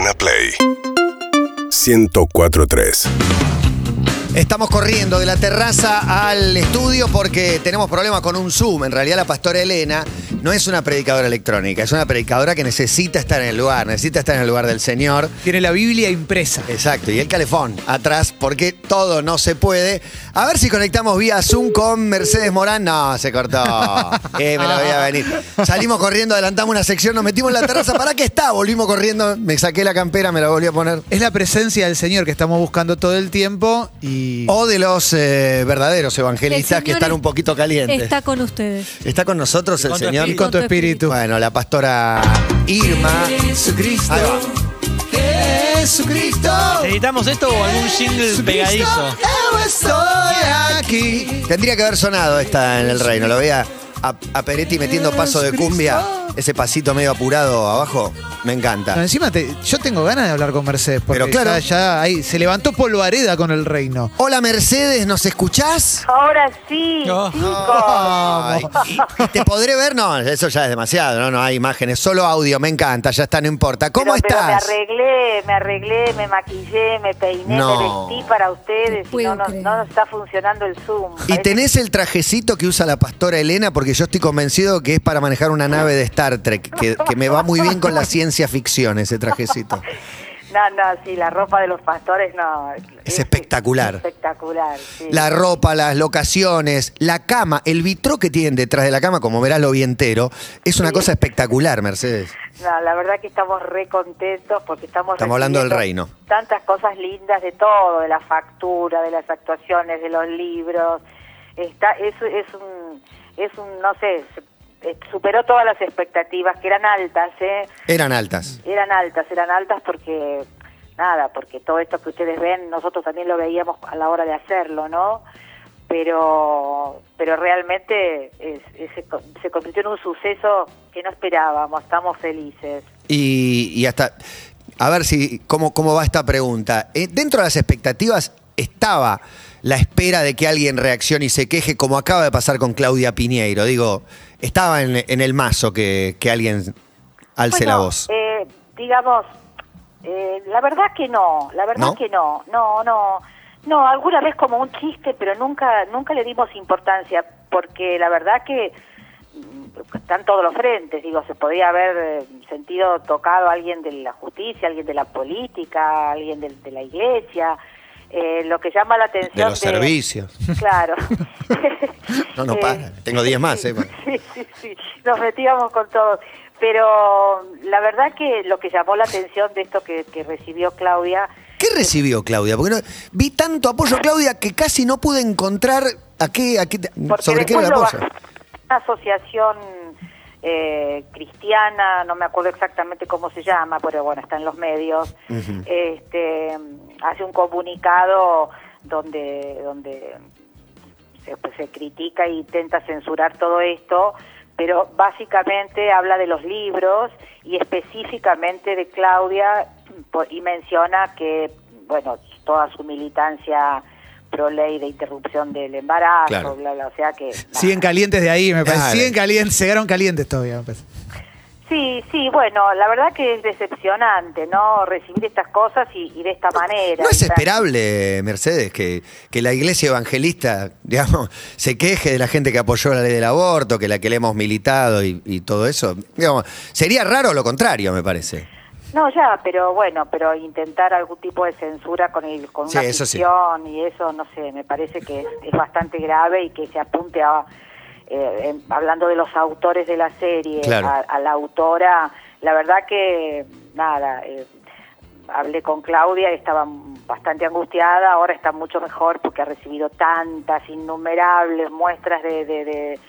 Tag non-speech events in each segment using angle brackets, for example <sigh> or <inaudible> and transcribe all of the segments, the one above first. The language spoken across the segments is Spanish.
Urbana Play 1043. Estamos corriendo de la terraza al estudio porque tenemos problemas con un Zoom. En realidad la pastora Elena no es una predicadora electrónica, es una predicadora que necesita estar en el lugar, necesita estar en el lugar del Señor. Tiene la Biblia impresa. Exacto, y el calefón atrás porque todo no se puede. A ver si conectamos vía Zoom con Mercedes Morán. No, se cortó. <laughs> Eh, me la voy a venir. Salimos corriendo, adelantamos una sección, nos metimos en la terraza. ¿Para qué está? Volvimos corriendo, me saqué la campera, me la volví a poner. Es la presencia del Señor que estamos buscando todo el tiempo y. O de los eh, verdaderos evangelistas El que están es- un poquito calientes. Está con ustedes. Está con nosotros el Señor. Espíritu. Con tu espíritu. Bueno, la pastora Irma. Jesucristo. Ahí va. Jesucristo. ¿Necesitamos esto o algún jingle pegadizo? Yo estoy aquí. Tendría que haber sonado esta en el reino. Lo veía a, a Peretti metiendo paso de cumbia. Ese pasito medio apurado abajo. Me No, encanta. encima te- yo tengo ganas de hablar con Mercedes porque Pero claro. ya, ya ahí se levantó polvareda con el reino. Hola Mercedes, ¿nos escuchás? Ahora sí, No. chicos. Ay, ¿Te podré ver? No, eso ya es demasiado, no, no hay imágenes, solo audio, me encanta, ya está, no importa. ¿Cómo Pero- pero estás? me arreglé, me arreglé, me maquillé, me peiné, No. me vestí para ustedes. y puedo no, no, creer. no está funcionando el Zoom. ¿Y Parece- tenés el trajecito que usa la pastora Elena? Porque yo estoy convencido que es para manejar una nave de Star Trek, que, que me va muy bien con la ciencia ficción ese trajecito. <laughs> No, no, sí, la ropa de los pastores no. Es espectacular. Espectacular, sí. La ropa, las locaciones, la cama, el vitro que tienen detrás de la cama, como verás lo vi entero, es una cosa espectacular, Mercedes. No, la verdad que estamos re contentos porque estamos Estamos hablando del reino. Tantas cosas lindas de todo, de la factura, de las actuaciones, de los libros. Está, es, es un, es un, no sé, eh, superó todas las expectativas que eran altas, ¿eh? Eran altas. Eran altas, eran altas porque, nada, porque todo esto que ustedes ven, nosotros también lo veíamos a la hora de hacerlo, ¿no? Pero, pero realmente es- es- se, co- se convirtió en un suceso que no esperábamos, estamos felices. Y, y hasta, a ver si, cómo, cómo va esta pregunta. Eh, dentro de las expectativas estaba la espera de que alguien reaccione y se queje, como acaba de pasar con Claudia Piñeiro. Digo, estaba en, en el mazo que, que alguien alce la voz. eh, digamos, eh, la verdad que no, la verdad ¿No? que no, no, no, no, alguna vez como un chiste, pero nunca, nunca le dimos importancia, porque la verdad que mm, están todos los frentes, digo, se podría haber eh, sentido tocado alguien de la justicia, alguien de la política, alguien de, de la iglesia, eh, lo que llama la atención de los servicios. Claro. <laughs> No, no para. Tengo 10 más, ¿eh? Bueno. Sí, sí, sí. Nos metíamos con todo. Pero la verdad que lo que llamó la atención de esto que, que recibió Claudia, ¿Qué recibió Claudia? Porque no- vi tanto apoyo a Claudia que casi no pude encontrar a qué, a qué- sobre qué era bajó una asociación eh, cristiana, no me acuerdo exactamente cómo se llama, pero bueno, está en los medios, Ujú. este, hace un comunicado donde, donde se, pues, se critica e intenta censurar todo esto, pero básicamente habla de los libros y específicamente de Claudia y menciona que, bueno, toda su militancia pro ley de interrupción del embarazo, Claro. bla, bla, o sea que... nada. Siguen calientes de ahí, me parece. Claro. Siguen calientes, se quedaron calientes todavía, me parece. Sí, sí, bueno, la verdad que es decepcionante, ¿no? Recibir estas cosas y, y de esta manera. ¿No es esperable, Mercedes, que, que la iglesia evangelista, <laughs> digamos, se queje de la gente que apoyó la ley del aborto, que la que le hemos militado y, y todo eso? Digamos, sería raro lo contrario, me parece. No, ya, pero bueno, pero intentar algún tipo de censura con el con Sí, una eso sí. y eso, no sé, me parece que es, es bastante grave y que se apunte a, eh, hablando de los autores de la serie, Claro. a, a la autora, la verdad que, nada, eh, hablé con Claudia y estaba bastante angustiada, ahora está mucho mejor porque ha recibido tantas, innumerables muestras de, de, de-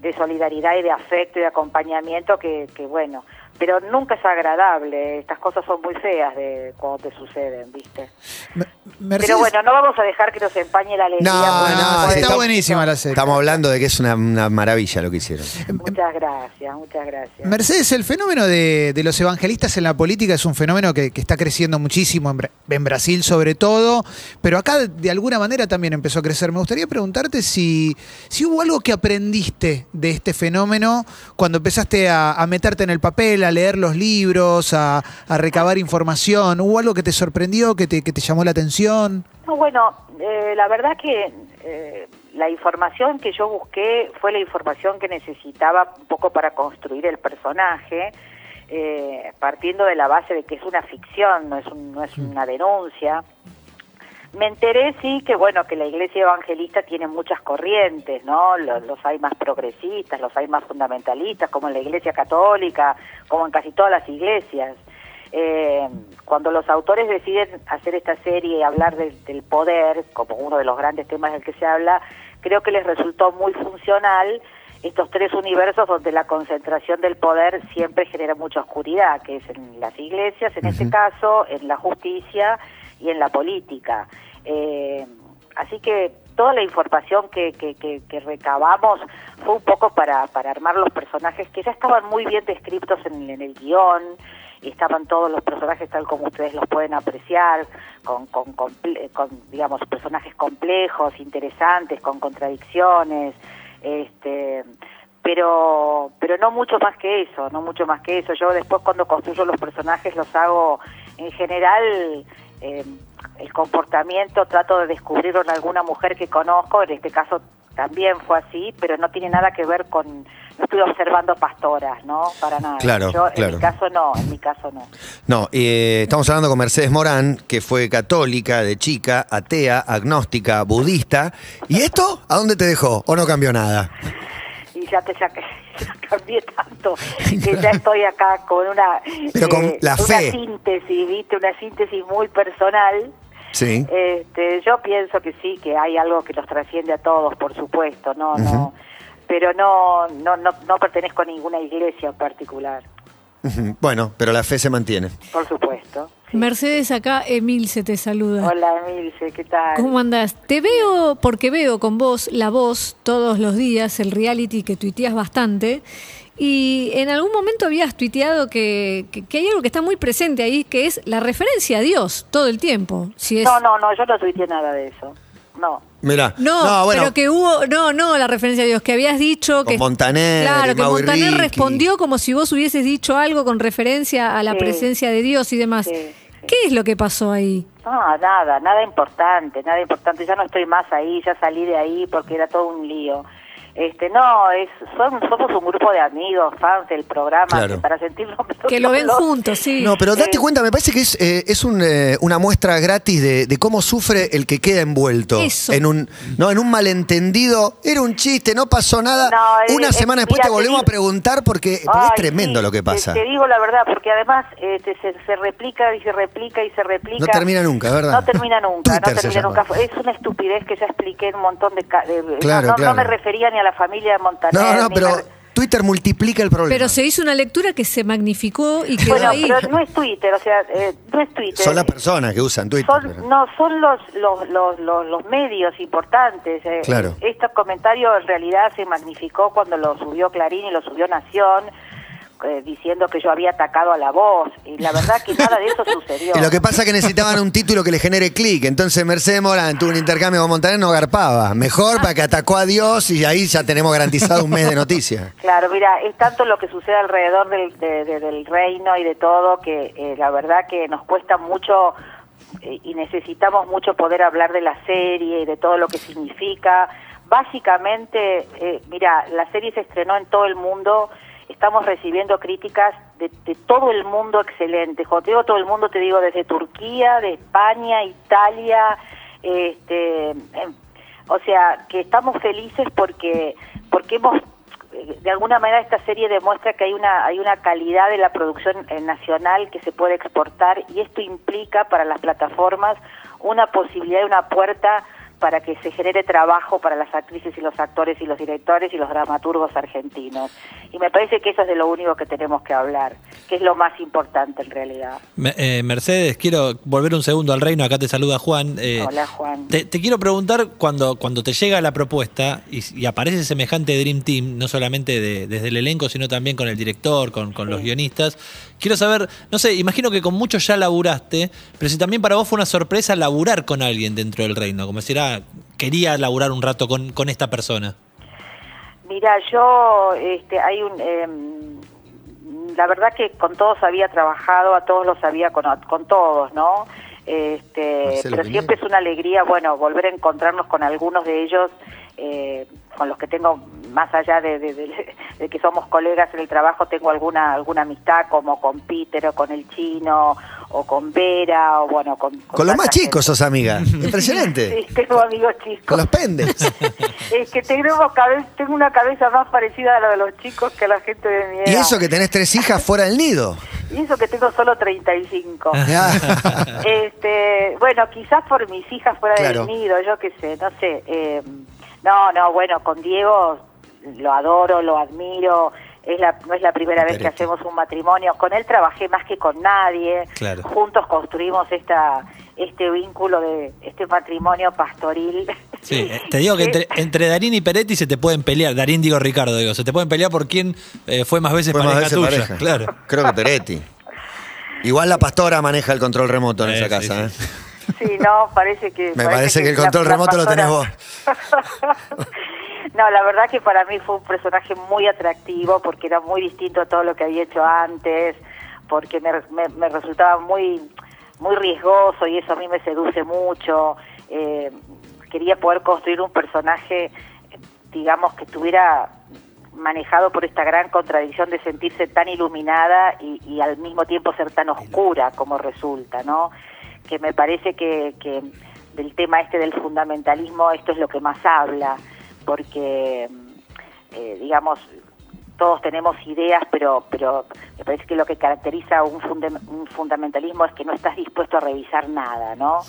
de solidaridad y de afecto y de acompañamiento que, que bueno, pero nunca es agradable, estas cosas son muy feas de cuando te suceden, ¿viste? Mercedes, Pero bueno, no vamos a dejar que nos empañe la alegría. No, está está- buenísima la serie. Estamos hablando de que es una, una maravilla lo que hicieron. Muchas gracias, muchas gracias. Mercedes, el fenómeno de, de los evangelistas en la política es un fenómeno que, que está creciendo muchísimo, en, Bra- en Brasil sobre todo, pero acá de alguna manera también empezó a crecer. Me gustaría preguntarte si, si hubo algo que aprendiste de este fenómeno cuando empezaste a, a meterte en el papel, a leer los libros, a, a recabar información? ¿Hubo algo que te sorprendió, que te, que te llamó la atención? No, bueno, eh, la verdad que eh, la información que yo busqué fue la información que necesitaba un poco para construir el personaje, eh, partiendo de la base de que es una ficción, no es, un- no es una denuncia. Me enteré, sí, que bueno, que la iglesia evangelista tiene muchas corrientes, ¿no? Los, los hay más progresistas, los hay más fundamentalistas, como en la iglesia católica, como en casi todas las iglesias. Eh, cuando los autores deciden hacer esta serie y hablar del, del poder, como uno de los grandes temas del que se habla, creo que les resultó muy funcional estos tres universos donde la concentración del poder siempre genera mucha oscuridad, que es en las iglesias, en este caso, en la justicia y en la política. Eh, así que toda la información que, que, que- que recabamos fue un poco para, para armar los personajes que ya estaban muy bien descritos en, en el guion, estaban todos los personajes tal como ustedes los pueden apreciar, con, con, comple- con, digamos, personajes complejos, interesantes, con contradicciones, este pero pero no mucho más que eso, no mucho más que eso. Yo después cuando construyo los personajes los hago en general eh, el comportamiento trato de descubrirlo en alguna mujer que conozco, en este caso también fue así, pero no tiene nada que ver con no estoy observando pastoras, ¿no? Para nada. Claro, Yo en claro. mi caso no, en mi caso no. No, eh, estamos hablando con Mercedes Morán, que fue católica, de chica, atea, agnóstica, budista. ¿Y esto a dónde te dejó? ¿O no cambió nada? Ya te ya, ya cambié tanto que ya estoy acá con una Pero con la una síntesis viste una síntesis muy personal. Sí. este yo pienso que sí que hay algo que los trasciende a todos por supuesto no no. Pero no no no no pertenezco a ninguna iglesia en particular. Bueno, pero la fe se mantiene. por supuesto sí. Mercedes, acá Emilce te saluda. hola Emilce qué tal ¿Cómo andás? Te veo, porque veo con vos la voz todos los días, el reality que tuiteas bastante. Y en algún momento habías tuiteado que, que- que hay algo que está muy presente ahí, que es la referencia a Dios todo el tiempo. Si es, no no no yo no tuiteé nada de eso no Mirá. No, bueno. pero que hubo, no, no la referencia a Dios, que habías dicho que... Con Montaner, Claro, y que Montaner respondió como si vos hubieses dicho algo con referencia a la Sí. presencia de Dios y demás. Sí, sí. ¿Qué es lo que pasó ahí? No, nada, nada importante, nada importante. Ya no estoy más ahí, ya salí de ahí porque era todo un lío. Este, no, es, son, somos un grupo de amigos, fans del programa, Claro. que para sentirnos <laughs> Que lo ven juntos, sí. No, pero date Eh, cuenta, me parece que es, eh, es un, eh, una muestra gratis de, de cómo sufre el que queda envuelto Eso. en un no en un malentendido. Era un chiste, no pasó nada. No, una eh, semana eh, después mira, te te volvemos digo- a preguntar porque, porque Ay, es tremendo sí, lo que pasa. Te, digo la verdad, porque además este, se, se replica y se replica y se replica. No termina nunca, ¿verdad? No termina nunca, Twitter no termina nunca. Es una estupidez que ya expliqué en un montón de... ca- de- no- Claro, no, claro. no me refería ni a la familia de Montaner. No, no, pero Twitter multiplica el problema. Pero se hizo una lectura que se magnificó y quedó Bueno, ahí. pero no es Twitter, o sea, eh, no es Twitter. Son las personas que usan Twitter. pero- Son, no, son los, los, los, los, los medios importantes. eh. Claro. Este comentario en realidad se magnificó cuando lo subió Clarín y lo subió Nación, eh, diciendo que yo había atacado a la voz. Y la verdad que nada de eso <laughs> sucedió. Y lo que pasa es que necesitaban un título que le genere clic. Entonces Mercedes Morán tuvo un intercambio con Montaner, no garpaba. Mejor para que atacó a Dios y ahí ya tenemos garantizado un mes de noticias. <laughs> Claro, mira, es tanto lo que sucede alrededor del, de- de- del reino y de todo que eh, la verdad que nos cuesta mucho eh, y necesitamos mucho poder hablar de la serie y de todo lo que significa. Básicamente, eh, mira, la serie se estrenó en todo el mundo, estamos recibiendo críticas de, de todo el mundo excelentes. Cuando te digo todo el mundo, te digo desde Turquía, de España, Italia, este, o sea, que estamos felices porque porque hemos de alguna manera esta serie demuestra que hay una hay una calidad de la producción eh, nacional que se puede exportar y esto implica para las plataformas una posibilidad, una puerta para que se genere trabajo para las actrices y los actores y los directores y los dramaturgos argentinos. Y me parece que eso es de lo único que tenemos que hablar, que es lo más importante en realidad. Eh, Mercedes, quiero volver un segundo al reino. Acá te saluda Juan. Eh, Hola, Juan. Te, te quiero preguntar, cuando, cuando te llega la propuesta y, y aparece semejante Dream Team, no solamente de- desde el elenco, sino también con el director, con, con los guionistas, quiero saber, no sé, imagino que con muchos ya laburaste, pero si también para vos fue una sorpresa laburar con alguien dentro del reino, como decir, ah, quería laburar un rato con, con esta persona. Mira, yo, este, hay un, em, la verdad que con todos había trabajado, a todos los había con, con todos, ¿no? Este, Marcelo pero Piñera. siempre es una alegría, bueno, volver a encontrarnos con algunos de ellos, eh, con los que tengo, más allá de, de- de- <laughs> de que somos colegas en el trabajo, tengo alguna alguna amistad, como con Peter o con el chino, o con Vera, o bueno, con... Con los más chicos sos amiga. <laughs> Impresionante. Sí, tengo amigos chicos. Con los pendes. <laughs> Es que tengo, cabe- tengo una cabeza más parecida a la de los chicos que a la gente de mi edad. Y eso que tenés tres hijas fuera del nido. Y eso que tengo solo 35. Ya. este, bueno, quizás por mis hijas fuera Claro. del nido, yo qué sé, no sé. eh, no, no, bueno, con Diego lo adoro, lo admiro. Es la, no es la primera vez que hacemos un matrimonio. Con él trabajé más que con nadie. Claro. Juntos construimos esta este vínculo de este matrimonio pastoril. Sí, <laughs> eh, te digo que entre, entre Darín y Peretti se te pueden pelear. Darín, digo Ricardo, digo, se te pueden pelear por quién eh, fue más veces Fue más pareja veces tuya. pareja. Claro. Creo que Peretti. Igual la pastora maneja el control remoto en Eh, esa casa. sí. ¿eh? Sí, no, parece que... Me parece que el control remoto lo tenés pastora- <laughs> no, la verdad que para mí fue un personaje muy atractivo porque era muy distinto a todo lo que había hecho antes, porque me, me- me resultaba muy muy riesgoso y eso a mí me seduce mucho. Eh, quería poder construir un personaje, digamos, que estuviera manejado por esta gran contradicción de sentirse tan iluminada y, y al mismo tiempo ser tan oscura como resulta, ¿no? Que me parece que, que del tema este del fundamentalismo esto es lo que más habla, porque, eh, digamos, todos tenemos ideas, pero, pero me parece que lo que caracteriza un, un fundamentalismo es que no estás dispuesto a revisar nada, ¿no?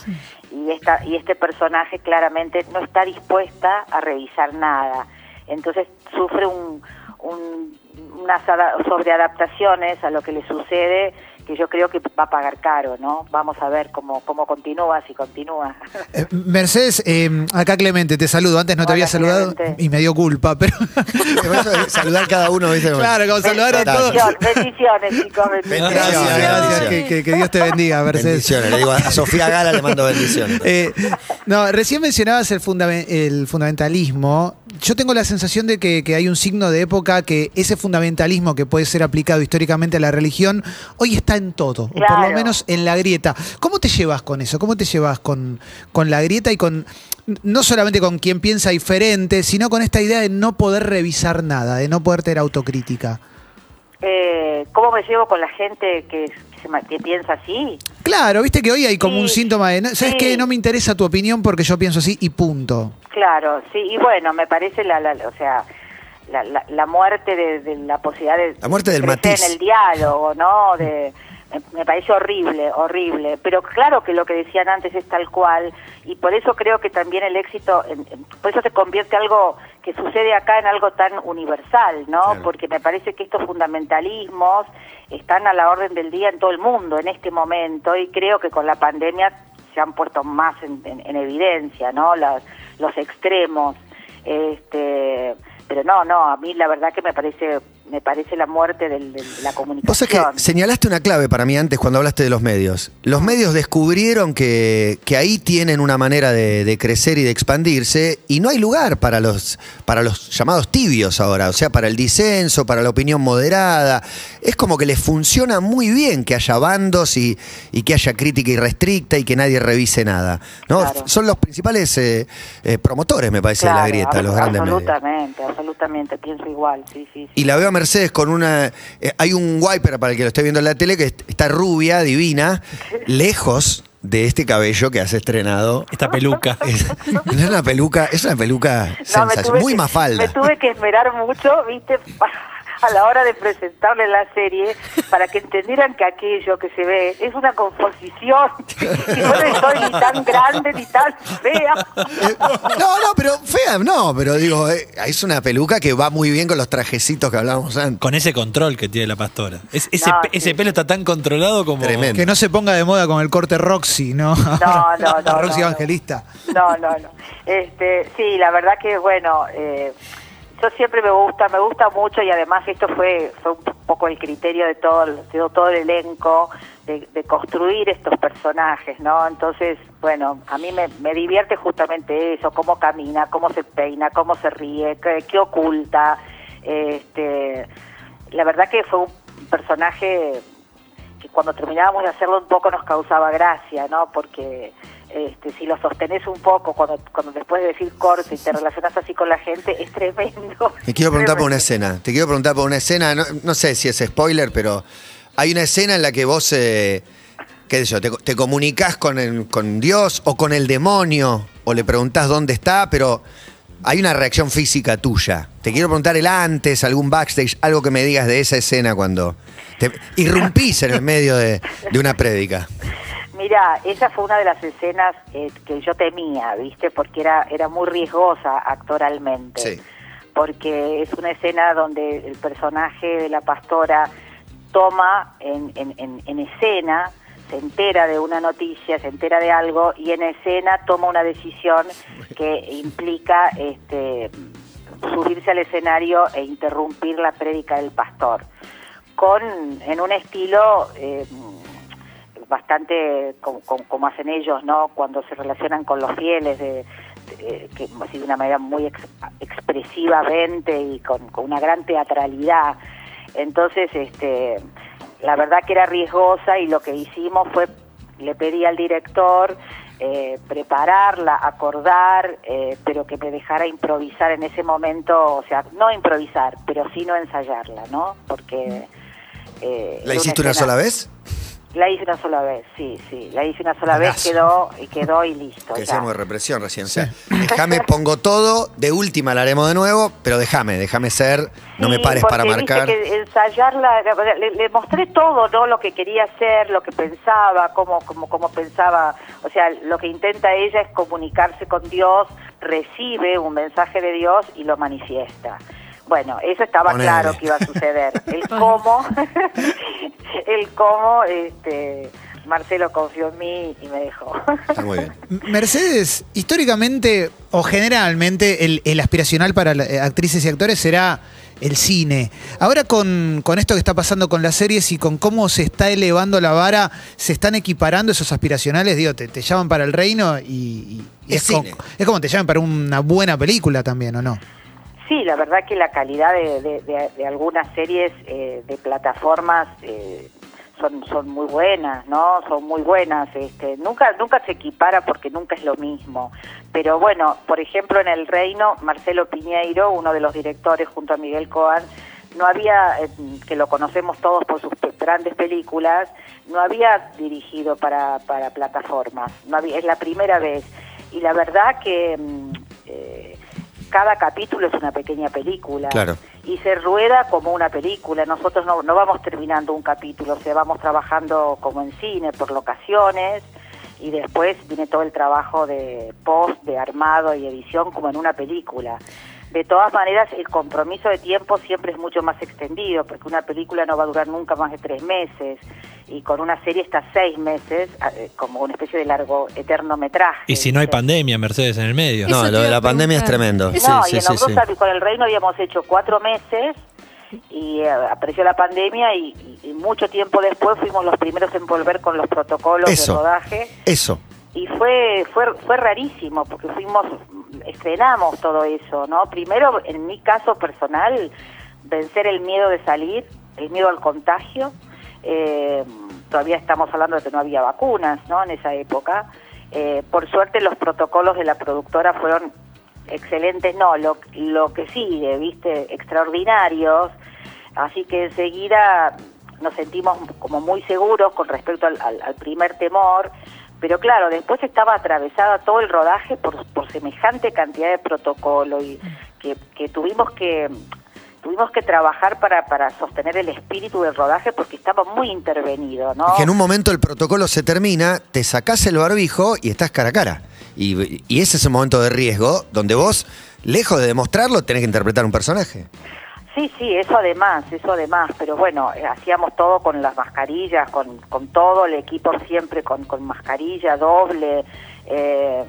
Y, esta, y este personaje claramente no está dispuesta a revisar nada. Entonces sufre un, un- unas ada- sobreadaptaciones a lo que le sucede que yo creo que va a pagar caro, ¿no? Vamos a ver cómo, cómo continúa, si continúa. Eh, Mercedes, eh, acá Clemente, te saludo. Antes no te Hola, había saludado Clemente. y me dio culpa, pero. Saludar cada uno, ¿viste? claro, como saludar a todos. Bendiciones, chicos. bendiciones. Gracias, gracias. Que, que- que Dios te bendiga, Mercedes. Bendiciones. Le digo a Sofía Gala le mando bendiciones. Eh, no, recién mencionabas el, el fundamentalismo. Yo tengo la sensación de que, que hay un signo de época que ese fundamentalismo que puede ser aplicado históricamente a la religión, hoy está en todo, o por lo menos en la grieta. ¿Cómo te llevas con eso? ¿Cómo te llevas con, con la grieta y con, no solamente con quien piensa diferente, sino con esta idea de no poder revisar nada, de no poder tener autocrítica? Eh, ¿Cómo me llevo con la gente que se que piensa así? Claro, viste que hoy hay como un Sí, síntoma de, ¿sabes sí. qué? No me interesa tu opinión porque yo pienso así y punto. Claro, sí, y bueno, me parece la, la- o sea, la, la, la muerte de, de la posibilidad de La muerte del matiz. en el diálogo, ¿no? De, me, parece horrible, horrible. Pero claro que lo que decían antes es tal cual, y por eso creo que también el éxito, por eso se convierte algo que sucede acá en algo tan universal, ¿no? Claro. Porque me parece que estos fundamentalismos están a la orden del día en todo el mundo en este momento, y creo que con la pandemia se han puesto más en, en- en evidencia, ¿no? Las, los extremos. Este, pero no, no, a mí la verdad que me parece me parece la muerte de la Vos comunicación. sabés que señalaste una clave para mí antes cuando hablaste de los medios. Los medios descubrieron que, que ahí tienen una manera de, de crecer y de expandirse y no hay lugar para los, para los llamados tibios ahora, o sea, para el disenso, para la opinión moderada. Es como que les funciona muy bien que haya bandos y, y que haya crítica irrestricta y que nadie revise nada. ¿no? Claro. Son los principales eh, eh, promotores, me parece, de la Claro, grieta, los grandes medios. Absolutamente, absolutamente, pienso igual, sí, sí. sí. Y la veo a Mercedes con una. eh, hay un wiper para el que lo esté viendo en la tele que est- está rubia, divina, lejos de este cabello que has estrenado. Esta peluca. <laughs> Es, no es una peluca, es una peluca No, sensacional, muy que- mafalda. Me tuve que esperar mucho, viste, <laughs> a la hora de presentarle la serie para que entendieran que aquello que se ve es una composición. <laughs> Y yo no soy ni tan grande ni tan fea. No, no, pero fea, no, pero digo, eh, es una peluca que va muy bien con los trajecitos que hablábamos antes. Con ese control que tiene la pastora. Es- ese, No, pe- sí. ese pelo está tan controlado como. Tremendo. Que no se ponga de moda con el corte Roxy, ¿no? no, <laughs> no, no, Roxy no. Evangelista. No, no, no. Este, sí, la verdad que bueno, eh, yo siempre me gusta, me gusta mucho y además esto fue, fue un poco el criterio de todo, el- de todo el elenco de, de construir estos personajes, ¿no? Entonces, bueno, a mí me, me divierte justamente eso, cómo camina, cómo se peina, cómo se ríe, qué, qué oculta. Este, la verdad que fue un personaje que cuando terminábamos de hacerlo un poco nos causaba gracia, ¿no? Porque este, si lo sostenés un poco, cuando, cuando después de decir corte y te relacionas así con la gente, es tremendo. Te quiero preguntar por una escena. Te quiero preguntar por una escena. No, no sé si es spoiler, pero hay una escena en la que vos, eh, qué sé yo, te, te comunicás con, el- con Dios o con el demonio o le preguntás dónde está, pero hay una reacción física tuya. Te quiero preguntar el antes, algún backstage, algo que me digas de esa escena cuando te irrumpís en el medio de, de una prédica. Mira, esa fue una de las escenas eh, que yo temía, ¿viste? Porque era, era muy riesgosa actoralmente. Sí. Porque es una escena donde el personaje de la pastora toma en, en- en- en escena, se entera de una noticia, se entera de algo y en escena toma una decisión que implica este, subirse al escenario e interrumpir la prédica del pastor. Con, en un estilo eh, bastante como, como- hacen ellos, ¿no? Cuando se relacionan con los fieles, de, de- que así de una manera muy ex- expresivamente y con, con una gran teatralidad. Entonces, este, la verdad que era riesgosa y lo que hicimos fue, le pedí al director eh, prepararla, acordar, eh, pero que me dejara improvisar en ese momento, o sea, no improvisar, pero sí no ensayarla, ¿no? Porque... eh, ¿La hiciste una sola vez? La hice una sola vez, sí, sí. La hice una sola vez, quedó y quedó y listo. Que de represión recién. O sea, <laughs> déjame, pongo todo, de última la haremos de nuevo, pero déjame, déjame ser, no me Sí, pares para marcar. que ensayarla, le, le mostré todo, ¿no? Lo que quería hacer, lo que pensaba, cómo, cómo, cómo pensaba. O sea, lo que intenta ella es comunicarse con Dios, recibe un mensaje de Dios y lo manifiesta. Bueno, eso estaba Ponele. claro que iba a suceder. <laughs> El cómo, <laughs> el cómo, este, Marcelo confió en mí y me dejó. Está muy bien. <laughs> Mercedes, históricamente o generalmente el, el aspiracional para la- eh, actrices y actores será el cine. Ahora con, con esto que está pasando con las series y con cómo se está elevando la vara, se están equiparando esos aspiracionales, digo, te, te llaman para el reino y, y- y Es es, como, cine. es como te llaman para una buena película también, ¿o no? Sí, la verdad que la calidad de, de- algunas series eh, de plataformas eh, son, son muy buenas, ¿no? Son muy buenas. Este, nunca, nunca se equipara porque nunca es lo mismo. Pero bueno, por ejemplo, en El Reino, Marcelo Piñeiro, uno de los directores junto a Miguel Coan, no había, eh, que lo conocemos todos por sus grandes películas, no había dirigido para, para plataformas. No había, es la primera vez. Y la verdad que mm, cada capítulo es una pequeña película. Claro. Y se rueda como una película. Nosotros no, no vamos terminando un capítulo, o sea, vamos trabajando como en cine, por locaciones, y después viene todo el trabajo de post, de armado y edición como en una película. De todas maneras, el compromiso de tiempo siempre es mucho más extendido, porque una película no va a durar nunca más de tres meses, y con una serie está seis meses, eh, como una especie de largo eterno metraje. Y si no hay pandemia, Mercedes, en el medio. No, Eso lo de la pandemia es tremendo. Eso- No, Sí, y en sí, sí, con el Reino habíamos hecho cuatro meses y eh, apareció la pandemia y, y- y mucho tiempo después fuimos los primeros en volver con los protocolos Eso. de rodaje Eso. y fue fue fue rarísimo porque fuimos estrenamos todo eso, ¿no? Primero en mi caso personal vencer el miedo de salir, el miedo al contagio. eh, todavía estamos hablando de que no había vacunas, ¿no? En esa época. Eh, por suerte los protocolos de la productora fueron excelentes, no, lo, lo que sigue, viste, extraordinarios. Así que enseguida nos sentimos como muy seguros con respecto al, primer temor. Pero claro, después estaba atravesada todo el rodaje por, por semejante cantidad de protocolo y que, que tuvimos que tuvimos que trabajar para, para sostener el espíritu del rodaje porque estaba muy intervenido, ¿no? Es que en un momento el protocolo se termina, te sacás el barbijo y estás cara a cara. Y, y ese es un momento de riesgo donde vos, lejos de demostrarlo, tenés que interpretar un personaje. Sí, sí, eso además, eso además, pero bueno, hacíamos todo con las mascarillas, con, con todo el equipo siempre con, con mascarilla doble, eh,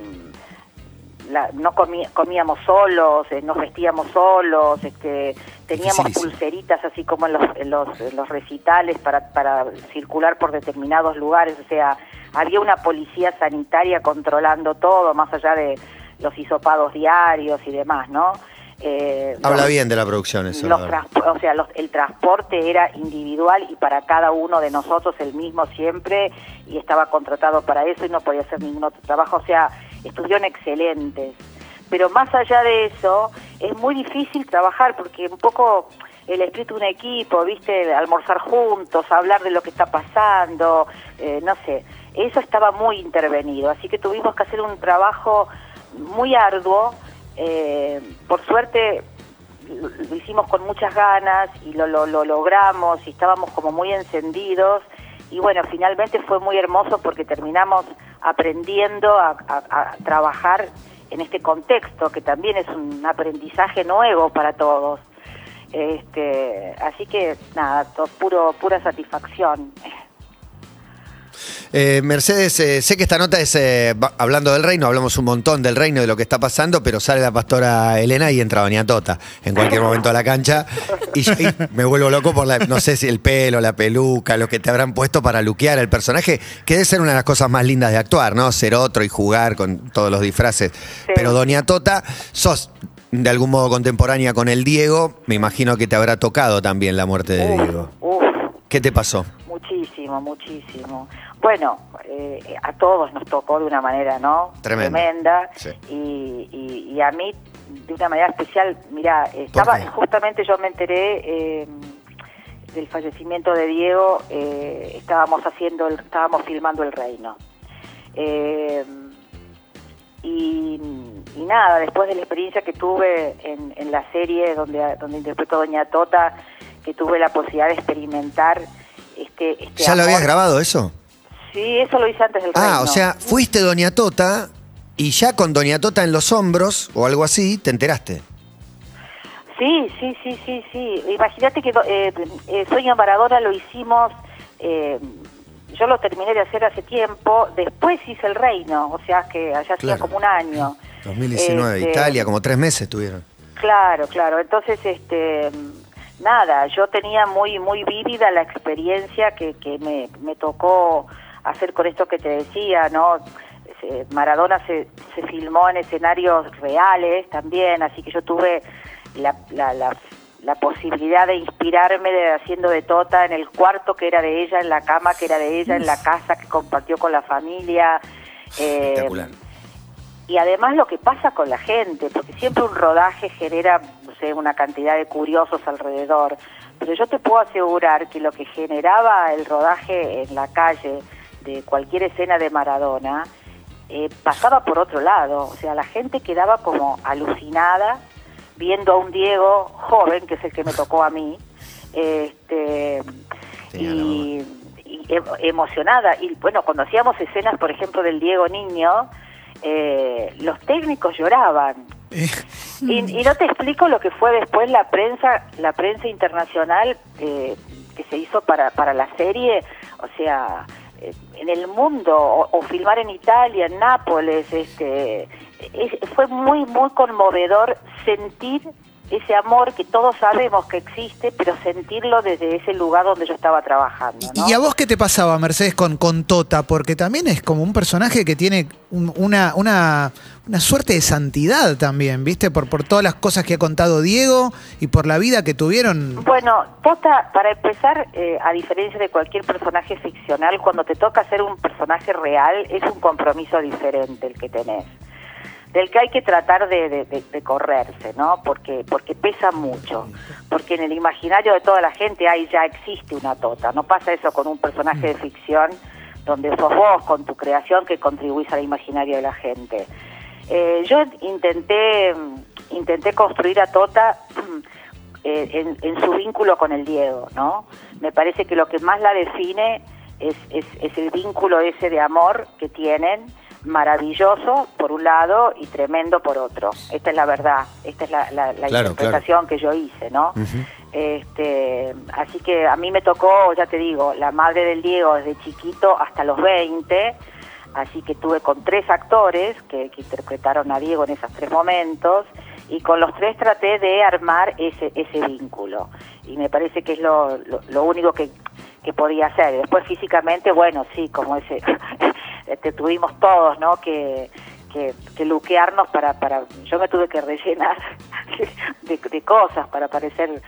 la- no comí- comíamos solos, eh, nos vestíamos solos, este, teníamos pulseritas así como en los, en los, en los recitales para, para circular por determinados lugares, o sea, había una policía sanitaria controlando todo, más allá de los hisopados diarios y demás, ¿no? Eh, Habla los- bien de la producción eso. los la o sea, los- el transporte era individual y para cada uno de nosotros el mismo siempre y estaba contratado para eso y no podía hacer ningún otro trabajo, o sea, estuvieron excelentes. Pero más allá de eso, es muy difícil trabajar porque un poco el espíritu de un equipo, viste, almorzar juntos, hablar de lo que está pasando, eh, no sé, eso estaba muy intervenido, así que tuvimos que hacer un trabajo muy arduo. Eh, por suerte lo, hicimos con muchas ganas y lo, lo, lo logramos y estábamos como muy encendidos y bueno, finalmente fue muy hermoso porque terminamos aprendiendo a, a- trabajar en este contexto que también es un aprendizaje nuevo para todos. Este, así que nada, to- puro pura satisfacción. Eh, Mercedes, eh, sé que esta nota es eh, hablando del reino, hablamos un montón del reino, de lo que está pasando, pero sale la pastora Elena y entra Doña Tota en cualquier momento a la cancha y, yo- y me vuelvo loco por la, no sé si el pelo, la peluca, lo que te habrán puesto para luquear el personaje, que debe ser una de las cosas más lindas de actuar, ¿no? Ser otro y jugar con todos los disfraces. Pero Doña Tota, sos de algún modo contemporánea con el Diego, me imagino que te habrá tocado también la muerte de Diego. Uf, ¿Qué te pasó? Muchísimo, muchísimo. Bueno, eh, a todos nos tocó de una manera, ¿no? Tremenda. Tremenda. Sí. Y, y- y a mí, de una manera especial, mira, estaba justamente yo me enteré eh, del fallecimiento de Diego, eh, estábamos haciendo, el- estábamos filmando El Reino. Eh, y, y nada, después de la experiencia que tuve en, en la serie donde, donde interpreto a Doña Tota, que tuve la posibilidad de experimentar este, este ¿Ya lo habías grabado eso? Sí, eso lo hice antes del Ah, reino. o sea, fuiste Doña Tota y ya con Doña Tota en los hombros o algo así, te enteraste. Sí, sí, sí, sí, sí. Imagínate que eh, eh, Sueño Maradona lo hicimos, eh, yo lo terminé de hacer hace tiempo, después hice El Reino, o sea que allá hacía como un año. 2019, Este, Italia, como tres meses tuvieron. Claro, claro. Entonces, este, nada, yo tenía muy, muy vívida la experiencia que, que me, me tocó hacer con esto que te decía, ¿no? Maradona se, se filmó en escenarios reales también, así que yo tuve la, la, la, la posibilidad de inspirarme de, haciendo de Tota en el cuarto que era de ella, en la cama que era de ella, en la casa que compartió con la familia. eh, y además lo que pasa con la gente, porque siempre un rodaje genera, una cantidad de curiosos alrededor, pero yo te puedo asegurar que lo que generaba el rodaje en la calle de cualquier escena de Maradona eh, pasaba por otro lado, o sea, la gente quedaba como alucinada viendo a un Diego joven, que es el que me tocó a mí, este, y, y em- emocionada. Y bueno, cuando hacíamos escenas, por ejemplo, del Diego niño, eh, los técnicos lloraban. Y, y no te explico lo que fue después la prensa, la prensa internacional eh, que se hizo para, para la serie, o sea, eh, en el mundo, o, o filmar en Italia, en Nápoles, este, es- fue muy, muy conmovedor sentir ese amor que todos sabemos que existe, pero sentirlo desde ese lugar donde yo estaba trabajando. ¿Y, ¿no? y a vos qué te pasaba, Mercedes, con, con Tota? Porque también es como un personaje que tiene un- una, una, una suerte de santidad también, ¿viste? Por, por todas las cosas que ha contado Diego y por la vida que tuvieron. Bueno, Tota, para empezar, eh, a diferencia de cualquier personaje ficcional, cuando te toca ser un personaje real, es un compromiso diferente el que tenés, del que hay que tratar de, de- de- de correrse, ¿no? Porque, porque pesa mucho, porque en el imaginario de toda la gente ahí ya existe una Tota, no pasa eso con un personaje de ficción donde sos vos con tu creación que contribuís al imaginario de la gente. Eh, yo intenté, intenté construir a Tota eh, en, en su vínculo con el Diego, ¿no? Me parece que lo que más la define es, es, es el vínculo ese de amor que tienen, maravilloso por un lado y tremendo por otro. Esta es la verdad, esta es la, la- la Claro, interpretación que yo hice, ¿no? este, así que a mí me tocó, ya te digo, la madre del Diego desde chiquito hasta los 20, así que tuve con tres actores que, que interpretaron a Diego en esos tres momentos y con los tres traté de armar ese, ese vínculo y me parece que es lo, lo, lo único que, que podía hacer. Después físicamente, bueno, sí, como ese, <laughs> este, tuvimos todos, ¿no? Que, que, que luquearnos para, para, yo me tuve que rellenar <laughs> de, de cosas para parecer...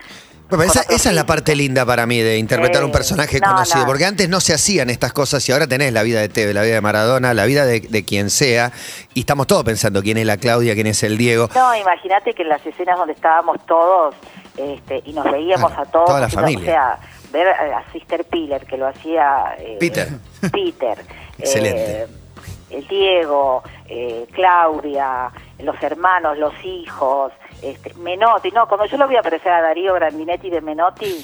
Bueno, esa, es la parte linda para mí de interpretar un personaje No, conocido, no. porque antes no se hacían estas cosas y ahora tenés la vida de Teve, la vida de Maradona, la vida de, de quien sea, y estamos todos pensando quién es la Claudia, quién es el Diego. No, imagínate que en las escenas donde estábamos todos este, y nos veíamos a todos, toda la familia. o sea, ver a Sister Piller que lo hacía eh, Peter. Peter, <laughs> Excelente. eh, el Diego, eh, Claudia, los hermanos, los hijos, este, Menotti, no, cuando yo lo voy a aparecer a Darío Grandinetti de Menotti, <laughs>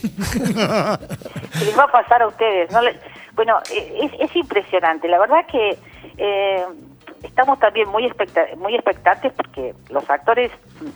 se les va a pasar a ustedes. No le- bueno, eh, es, es impresionante. La verdad que eh, estamos también muy, expecta- muy expectantes porque los actores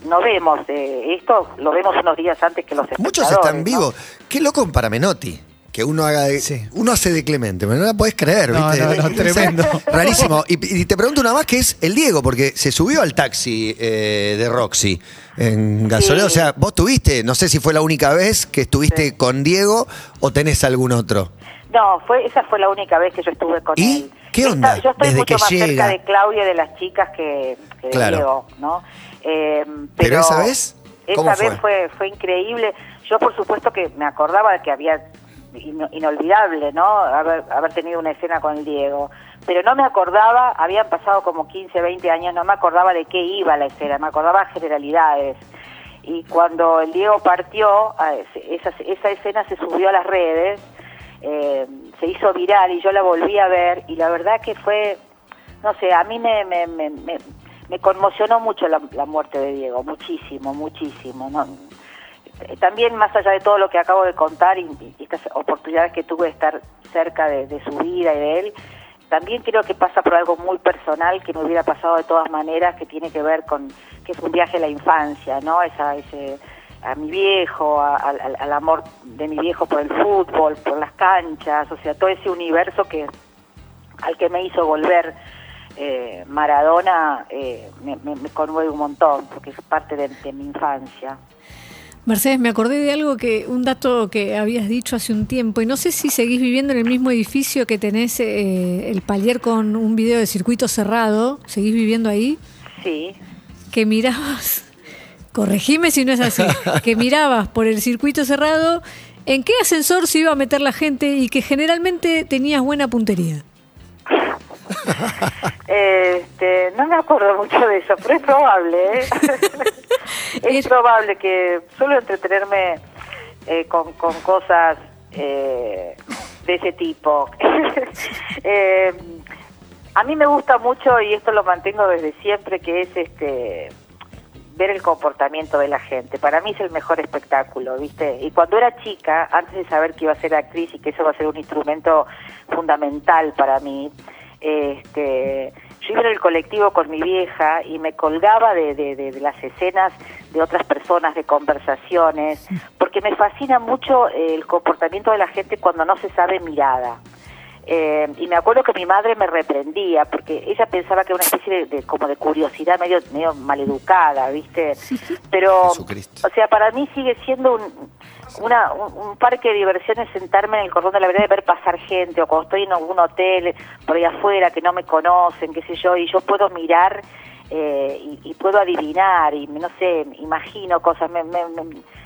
no vemos eh, esto, lo vemos unos días antes que los espectadores. Muchos están ¿no? vivos. Qué loco para Menotti. Que uno haga de- Sí. uno hace de Clemente, pero no la podés creer, No, ¿viste? no, no, <laughs> tremendo. Rarísimo. Y, y te pregunto una más que es el Diego, porque se subió al taxi eh, de Roxy en gasoleo. Sí. O sea, vos tuviste, no sé si fue la única vez que estuviste Sí. con Diego o tenés algún otro. No, fue, esa fue la única vez que yo estuve con ¿Y? él. ¿Qué Esta- onda? yo estoy Desde mucho que más llega. cerca de Claudia y de las chicas que, que de. Diego, ¿no? Eh, ¿Pero esa vez? ¿Cómo Esa vez fue, fue increíble. Yo, por supuesto, que me acordaba de que había ino- inolvidable, ¿no? Haber, haber tenido una escena con Diego. Pero no me acordaba, habían pasado como 15, 20 años, no me acordaba de qué iba la escena, me acordaba generalidades. Y cuando el Diego partió, ah, esa, esa escena se subió a las redes, eh, se hizo viral y yo la volví a ver y la verdad que fue, no sé, a mí me, me, me, me- me conmocionó mucho la, la muerte de Diego, muchísimo, muchísimo. ¿no? También más allá de todo lo que acabo de contar y, y estas oportunidades que tuve de estar cerca de, de su vida y de él, también creo que pasa por algo muy personal que me hubiera pasado de todas maneras, que tiene que ver con que es un viaje a la infancia, ¿no? Esa, ese, a mi viejo, a- al- amor de mi viejo por el fútbol, por las canchas, o sea, todo ese universo que al que me hizo volver eh, Maradona eh, me, me- me conmueve un montón, porque es parte de, de mi infancia. Mercedes, me acordé de algo que, un dato que habías dicho hace un tiempo, y no sé si seguís viviendo en el mismo edificio que tenés eh, el palier con un video de circuito cerrado, ¿seguís viviendo ahí? Sí, Que mirabas, corregime si no es así, <laughs> que mirabas por el circuito cerrado en qué ascensor se iba a meter la gente y que generalmente tenías buena puntería. <laughs> Este, no me acuerdo mucho de eso, pero es probable, ¿eh? <laughs> es probable que suelo entretenerme eh, con, con cosas eh, de ese tipo. Eh, a mí me gusta mucho, y esto lo mantengo desde siempre, que es este ver el comportamiento de la gente. Para mí es el mejor espectáculo, ¿viste? Y cuando era chica, antes de saber que iba a ser actriz y que eso va a ser un instrumento fundamental para mí, este, yo iba en el colectivo con mi vieja y me colgaba de, de- de- las escenas de otras personas, de conversaciones, porque me fascina mucho el comportamiento de la gente cuando no se sabe mirada. Eh, y me acuerdo que mi madre me reprendía porque ella pensaba que era una especie de, de- como de curiosidad medio medio maleducada, ¿viste? Pero Jesucristo. o sea, para mí sigue siendo un, una, un, un parque de diversiones sentarme en el cordón de la vereda y ver pasar gente o cuando estoy en algún hotel por ahí afuera que no me conocen, qué sé yo, y yo puedo mirar eh, y, y puedo adivinar y no sé, imagino cosas, me, me, me,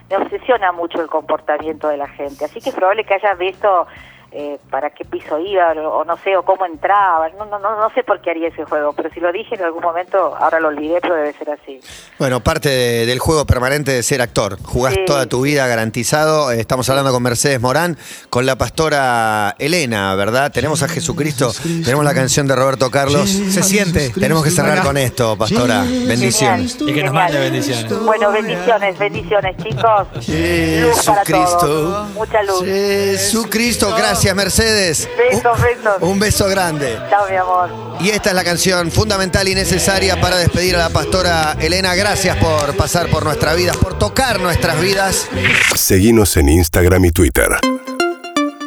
me obsesiona mucho el comportamiento de la gente. Así que es probable que haya visto eh, para qué piso iba o, o no sé, o cómo entraba. No, no, no, no sé por qué haría ese juego, pero si lo dije en algún momento, ahora lo olvidé, pero debe ser así. Bueno, parte de- del juego permanente de ser actor. Jugás Sí. toda tu vida garantizado. Eh, Estamos hablando con Mercedes Morán, con la pastora Elena, ¿verdad? Tenemos a Jesucristo, tenemos la canción de Roberto Carlos. Se siente. Tenemos que cerrar con esto, pastora. Bendiciones. Genial, Y que nos mande bendiciones. Bueno, bendiciones, bendiciones, chicos. Luz para Jesucristo. todos. Mucha luz. Jesucristo, gracias Mercedes. Besos, Un- besos. Un beso grande. Chao, mi amor. Y esta es la canción fundamental y necesaria para despedir a la pastora Elena. Gracias por pasar por nuestras vidas, por tocar nuestras vidas. Seguinos en Instagram y Twitter.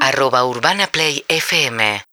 arroba Urbana Play FM